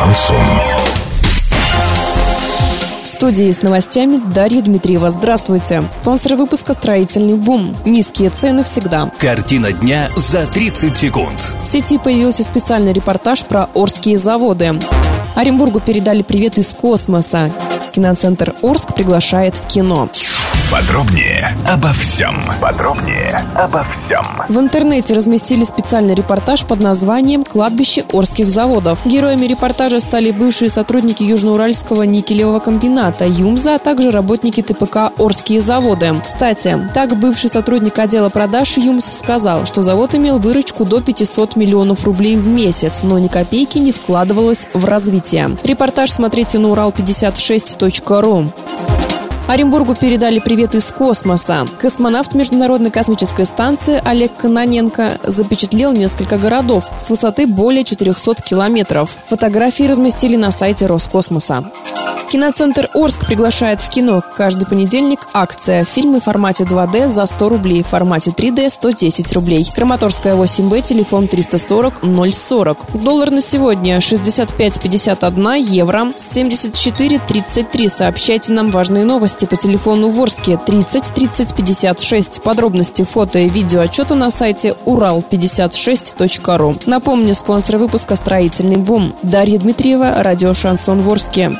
Шансон. В студии с новостями Дарья Дмитриева. Здравствуйте. Спонсор выпуска «Строительный бум». Низкие цены всегда. Картина дня за 30 секунд. В сети появился специальный репортаж про Орские заводы. Оренбургу передали привет из космоса. Киноцентр Орск приглашает в кино. Подробнее обо всем. Подробнее обо всем. В интернете разместили специальный репортаж под названием «Кладбище Орских заводов». Героями репортажа стали бывшие сотрудники Южноуральского никелевого комбината «Юмза», а также работники ТПК «Орские заводы». Кстати, так бывший сотрудник отдела продаж «Юмз» сказал, что завод имел выручку до 500 миллионов рублей в месяц, но ни копейки не вкладывалось в развитие. Репортаж смотрите на урал56.ру. Оренбургу передали привет из космоса. Космонавт Международной космической станции Олег Кононенко запечатлел несколько городов с высоты более 400 километров. Фотографии разместили на сайте Роскосмоса. Киноцентр Орск приглашает в кино. Каждый понедельник акция. Фильмы в формате 2D за 100 рублей, в формате 3D 110 рублей. Краматорская 8Б, телефон 340 040. Доллар на сегодня 65,51 евро, 74,33. Сообщайте нам важные новости по телефону Ворске 30 30 56. Подробности фото и видео отчета на сайте урал56.ру. Напомню, спонсор выпуска «Строительный бум». Дарья Дмитриева, радио «Шансон Ворске».